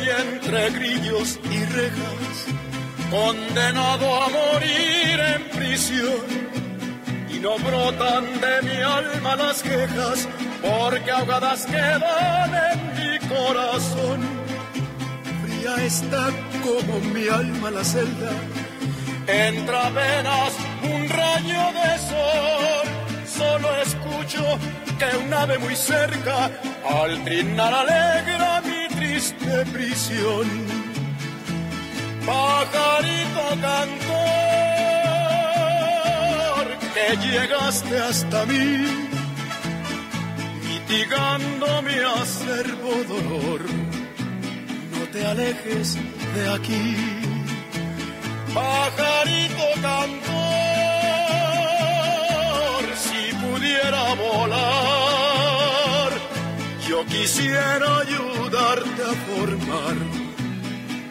Entre grillos y rejas, condenado a morir en prisión. Y no brotan de mi alma las quejas, porque ahogadas quedan en mi corazón. Fría está como mi alma la celda, entra apenas un rayo de sol. Solo escucho que un ave muy cerca al trinar alegra mi triste prisión. Pajarito cantor, que llegaste hasta mí, mitigando mi acervo dolor. No te alejes de aquí, pajarito cantor, si pudiera volar, yo quisiera ayudarte a formar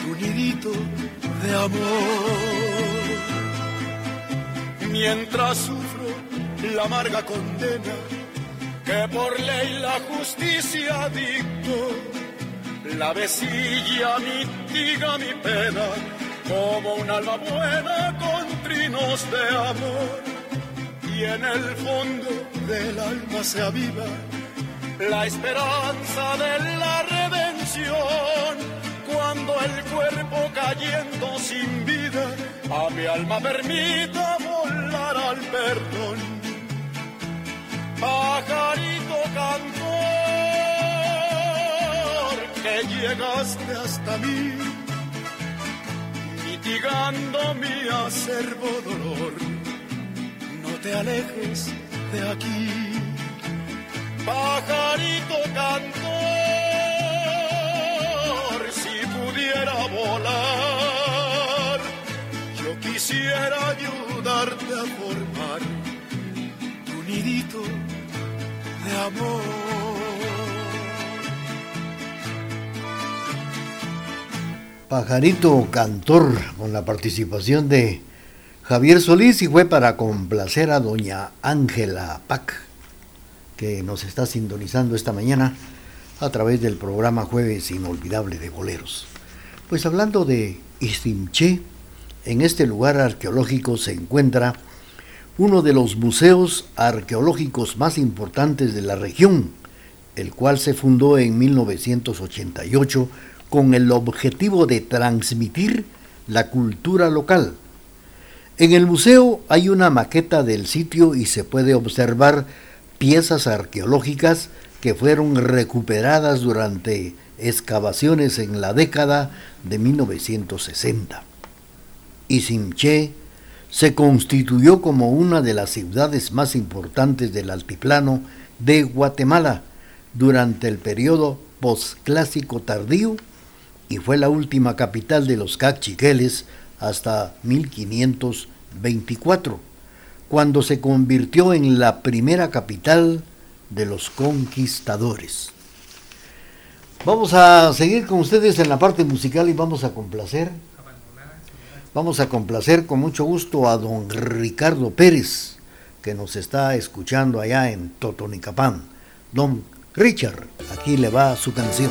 tu nidito de amor. Mientras sufro la amarga condena que por ley la justicia dictó, la vecilla mitiga mi pena como un alma buena con trinos de amor. Y en el fondo del alma se aviva la esperanza de la redención. Cuando el cuerpo cayendo sin vida a mi alma permita volar al perdón. Pajarito cantor, que llegaste hasta mí, mitigando mi acervo dolor. No te alejes de aquí pajarito cantor, si pudiera volar, yo quisiera ayudarte a formar tu nidito de amor. Pajarito Cantor, con la participación de Javier Solís y fue para complacer a doña Ángela Pac que nos está sintonizando esta mañana a través del programa Jueves Inolvidable de Boleros. Pues hablando de Istimché, en este lugar arqueológico se encuentra uno de los museos arqueológicos más importantes de la región, el cual se fundó en 1988 con el objetivo de transmitir la cultura local. En el museo hay una maqueta del sitio y se puede observar piezas arqueológicas que fueron recuperadas durante excavaciones en la década de 1960. Isimché se constituyó como una de las ciudades más importantes del altiplano de Guatemala durante el periodo postclásico tardío y fue la última capital de los cachiqueles hasta 1524 cuando se convirtió en la primera capital de los conquistadores. Vamos a seguir con ustedes en la parte musical y vamos a complacer. Vamos a complacer con mucho gusto a don Ricardo Pérez, que nos está escuchando allá en Totonicapán. Don Richard, aquí le va su canción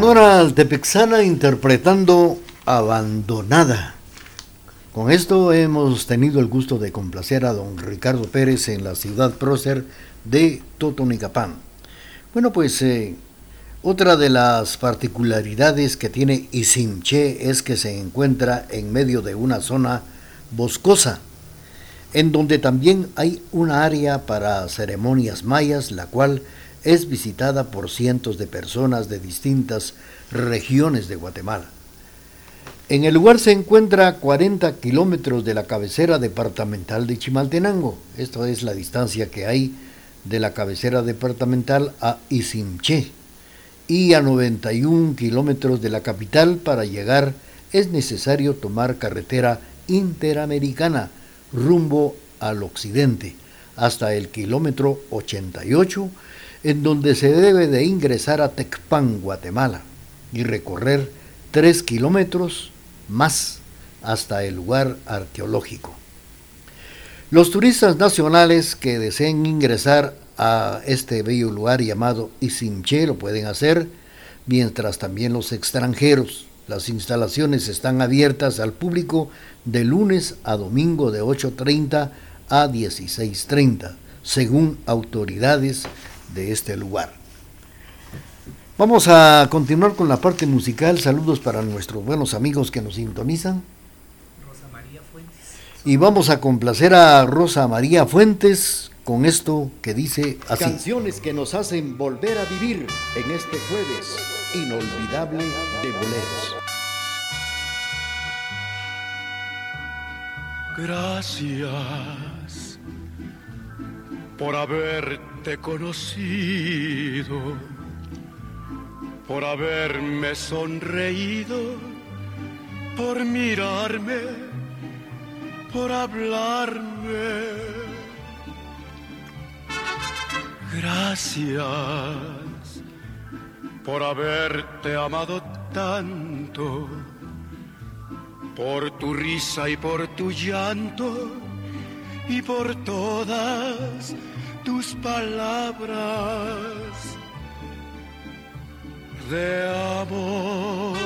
Sonora Altepexana interpretando Abandonada. Con esto hemos tenido el gusto de complacer a don Ricardo Pérez en la ciudad prócer de Totonicapán. Bueno, pues eh, otra de las particularidades que tiene Isimché es que se encuentra en medio de una zona boscosa, en donde también hay una área para ceremonias mayas, la cual es visitada por cientos de personas de distintas regiones de Guatemala. En el lugar se encuentra a 40 kilómetros de la cabecera departamental de Chimaltenango. Esta es la distancia que hay de la cabecera departamental a Isimché. Y a 91 kilómetros de la capital para llegar es necesario tomar carretera interamericana rumbo al occidente hasta el kilómetro 88 en donde se debe de ingresar a Tecpan, Guatemala, y recorrer tres kilómetros más hasta el lugar arqueológico. Los turistas nacionales que deseen ingresar a este bello lugar llamado Isimché lo pueden hacer, mientras también los extranjeros. Las instalaciones están abiertas al público de lunes a domingo de 8.30 a 16.30, según autoridades de este lugar. Vamos a continuar con la parte musical. Saludos para nuestros buenos amigos que nos sintonizan. Rosa María Fuentes. Y vamos a complacer a Rosa María Fuentes con esto que dice así. Canciones que nos hacen volver a vivir en este jueves inolvidable de boleros. Gracias por haberte conocido, por haberme sonreído, por mirarme, por hablarme. Gracias por haberte amado tanto, por tu risa y por tu llanto y por todas tus palabras de amor.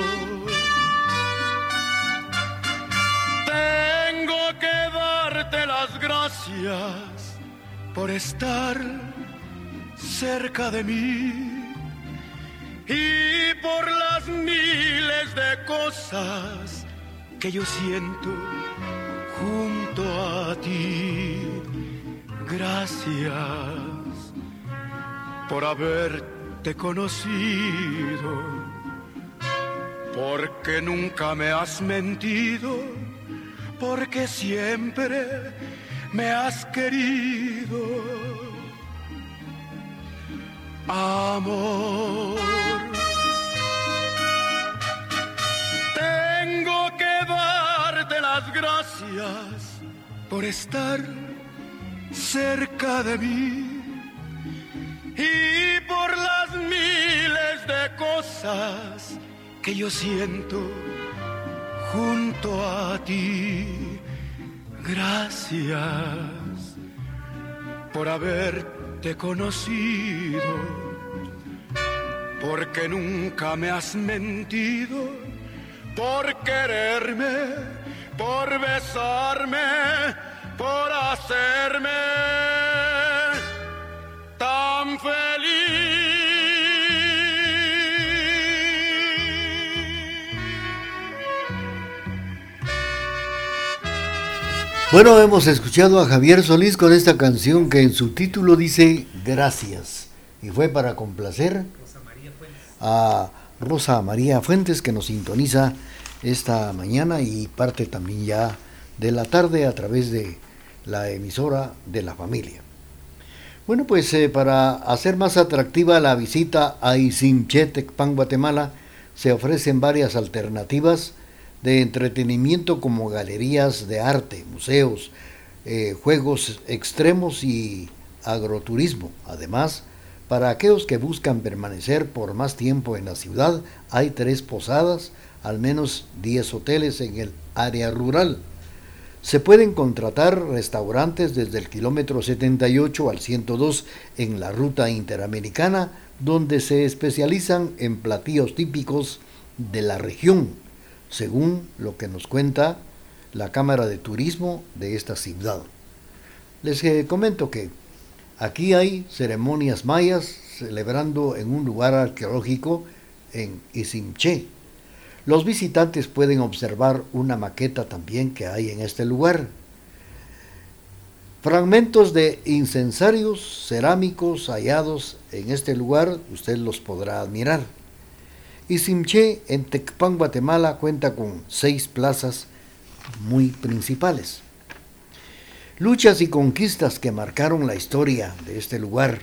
Tengo que darte las gracias por estar cerca de mí y por las miles de cosas que yo siento junto a ti. Gracias por haberte conocido, porque nunca me has mentido, porque siempre me has querido. Amor. gracias por estar cerca de mí y por las miles de cosas que yo siento junto a ti. Gracias por haberte conocido, porque nunca me has mentido, por quererme por besarme, por hacerme tan feliz. Bueno, hemos escuchado a Javier Solís con esta canción que en su título dice Gracias y fue para complacer a Rosa María Fuentes que nos sintoniza esta mañana y parte también ya de la tarde a través de la emisora de la familia. Bueno, pues eh, para hacer más atractiva la visita a Isimchetecpan, Guatemala, se ofrecen varias alternativas de entretenimiento como galerías de arte, museos, eh, juegos extremos y agroturismo. Además, para aquellos que buscan permanecer por más tiempo en la ciudad, hay tres posadas al menos 10 hoteles en el área rural. Se pueden contratar restaurantes desde el kilómetro 78 al 102 en la ruta interamericana, donde se especializan en platillos típicos de la región, según lo que nos cuenta la Cámara de Turismo de esta ciudad. Les eh, comento que aquí hay ceremonias mayas celebrando en un lugar arqueológico en Isimché, los visitantes pueden observar una maqueta también que hay en este lugar. Fragmentos de incensarios cerámicos hallados en este lugar, usted los podrá admirar. Isimché, en Tecpan, Guatemala, cuenta con seis plazas muy principales. Luchas y conquistas que marcaron la historia de este lugar.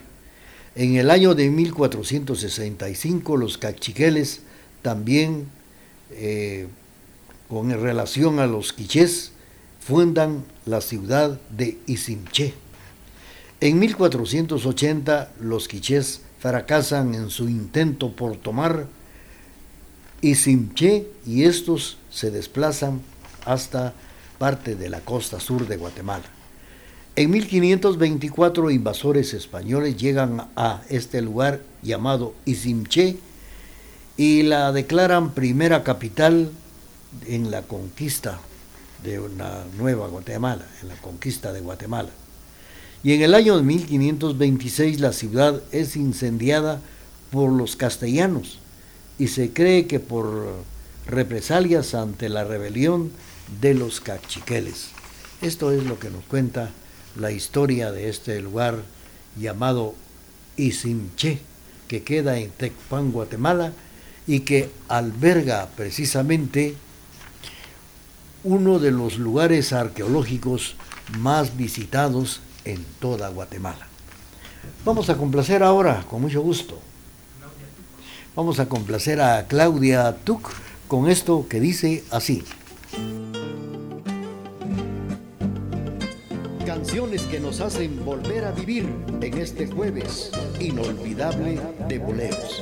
En el año de 1465 los cachiqueles también eh, con relación a los quichés, fundan la ciudad de Isimché. En 1480 los quichés fracasan en su intento por tomar Isimché y estos se desplazan hasta parte de la costa sur de Guatemala. En 1524 invasores españoles llegan a este lugar llamado Isimché y la declaran primera capital en la conquista de una nueva Guatemala, en la conquista de Guatemala. Y en el año de 1526 la ciudad es incendiada por los castellanos y se cree que por represalias ante la rebelión de los cachiqueles. Esto es lo que nos cuenta la historia de este lugar llamado Isimché, que queda en Tecpan, Guatemala, y que alberga precisamente uno de los lugares arqueológicos más visitados en toda Guatemala. Vamos a complacer ahora, con mucho gusto. Vamos a complacer a Claudia Tuc con esto que dice así. Canciones que nos hacen volver a vivir en este jueves inolvidable de boleros.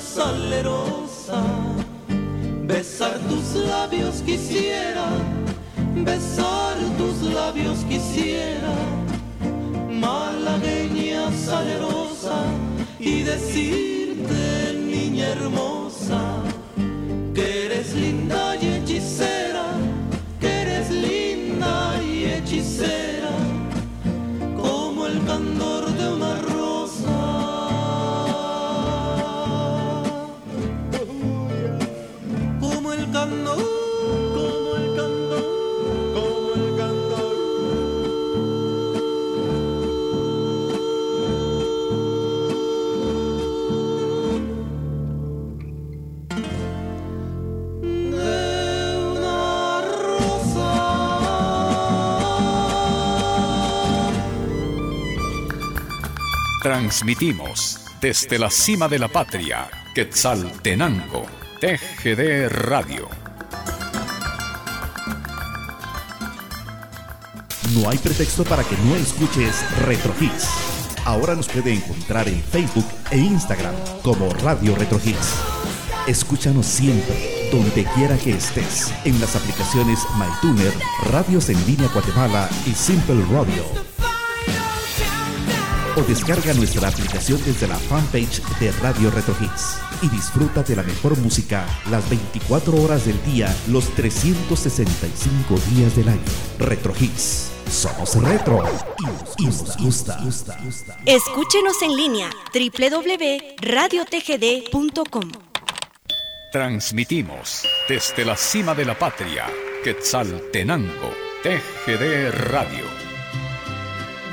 salerosa, besar tus labios quisiera besar tus labios quisiera, malagueña salerosa, y decirte, niña hermosa, Transmitimos desde la cima de la patria, Quetzaltenango, TGD Radio. No hay pretexto para que no escuches Retro Hits. Ahora nos puede encontrar en Facebook e Instagram como Radio Retro Hits. Escúchanos siempre, donde quiera que estés, en las aplicaciones MyTuner, Radios en Línea Guatemala y Simple Radio o descarga nuestra aplicación desde la fanpage de Radio Retro Hits y disfruta de la mejor música las 24 horas del día, los 365 días del año. Retro Hits. Somos retro y nos gusta. Escúchenos en línea www.radiotgd.com. Transmitimos desde la cima de la patria, Quetzaltenango, TGD Radio.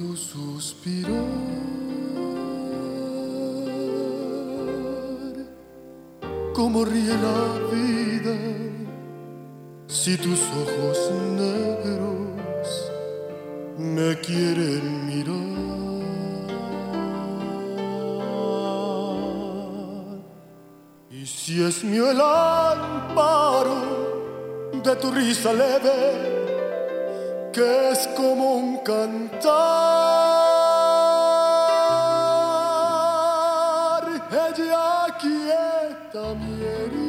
tu suspirar. Como ríe la vida si tus ojos negros me quieren mirar. Y si es mío el amparo de tu risa leve, que es como un cantar, ella quieta mi herida,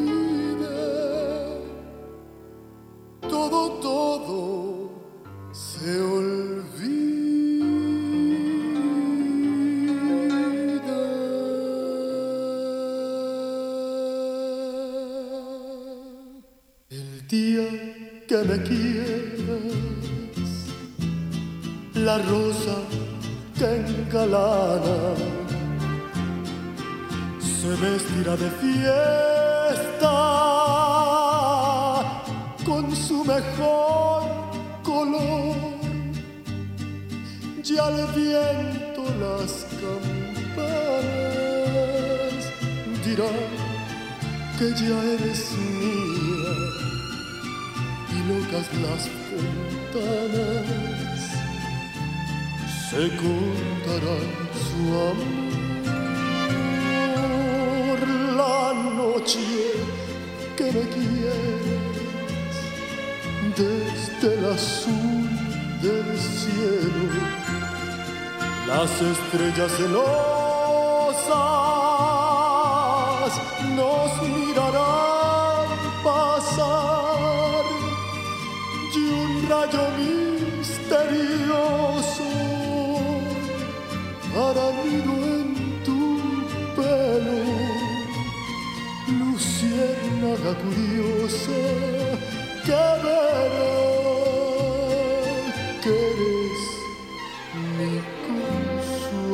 y locas las fontanas. Se contarán su amor la noche que me quieres desde el azul del cielo. Las estrellas celosas luciérnaga curiosa que verá que eres mi consuelo.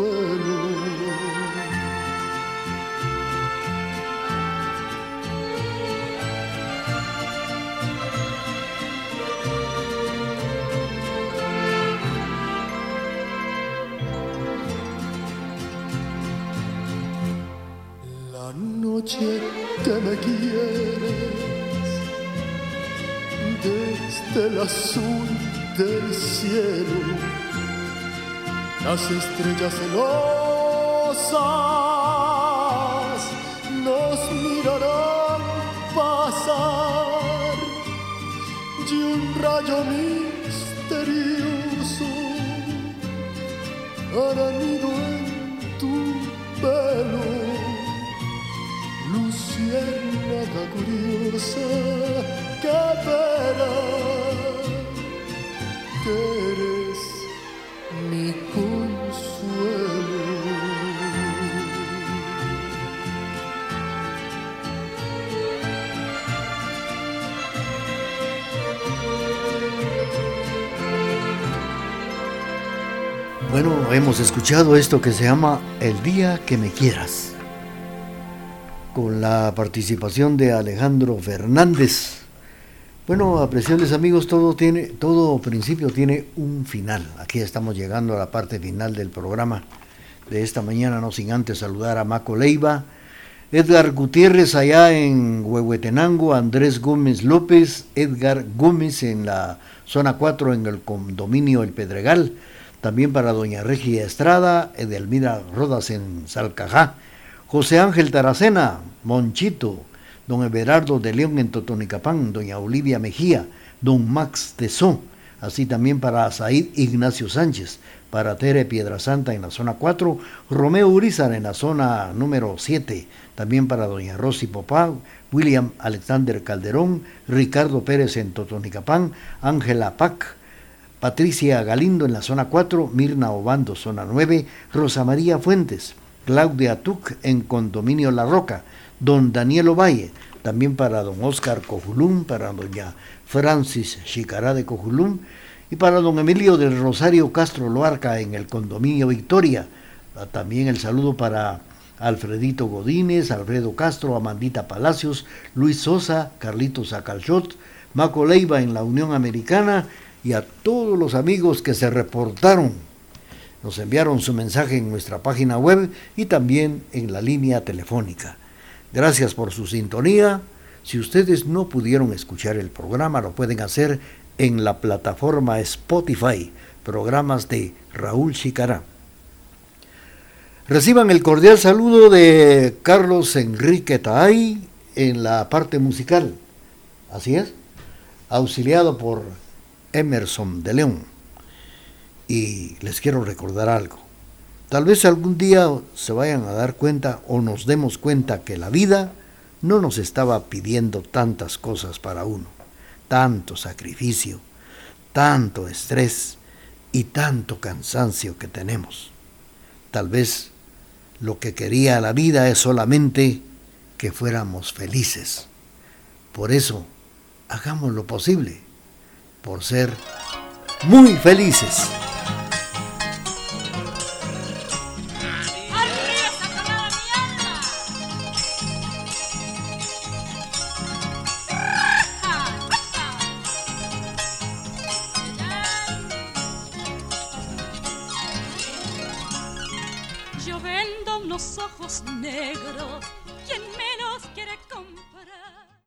La noche que me quieres desde el azul del cielo, las estrellas celosas nos mirarán pasar y un rayo misterioso consuelo. Bueno, hemos escuchado esto que se llama El día que me quieras, con la participación de Alejandro Fernández. Bueno, apreciables amigos, todo tiene, todo principio tiene un final. Aquí estamos llegando a la parte final del programa de esta mañana, no sin antes saludar a Maco Leiva, Edgar Gutiérrez allá en Huehuetenango, Andrés Gómez López, Edgar Gómez en la zona 4 en el condominio El Pedregal, también para doña Regia Estrada, Edelmira Rodas en Salcajá, José Ángel Taracena, Monchito, don Everardo de León en Totonicapán, doña Olivia Mejía, don Max Tesó, así también para Said Ignacio Sánchez, para Tere Piedrasanta en la zona 4, Romeo Urizar en la zona número 7, también para doña Rosy Popá, William Alexander Calderón, Ricardo Pérez en Totonicapán, Ángela Pac, Patricia Galindo en la zona 4, Mirna Obando, zona 9, Rosa María Fuentes, Claudia Tuc en Condominio La Roca, don Daniel Ovalle, también para don Oscar Cojulum, para doña Francis Chicará de Cojulum y para don Emilio del Rosario Castro Loarca en el Condominio Victoria. También el saludo para Alfredito Godínez, Alfredo Castro, Amandita Palacios, Luis Sosa, Carlitos Acalchot, Maco Leiva en la Unión Americana y a todos los amigos que se reportaron. Nos enviaron su mensaje en nuestra página web y también en la línea telefónica. Gracias por su sintonía. Si ustedes no pudieron escuchar el programa, lo pueden hacer en la plataforma Spotify, programas de Raúl Chicará. Reciban el cordial saludo de Carlos Enrique Taay en la parte musical. Así es, auxiliado por Emerson de León. Y les quiero recordar algo. Tal vez algún día se vayan a dar cuenta o nos demos cuenta que la vida no nos estaba pidiendo tantas cosas para uno, tanto sacrificio, tanto estrés y tanto cansancio que tenemos. Tal vez lo que quería la vida es solamente que fuéramos felices. Por eso, hagamos lo posible por ser muy felices.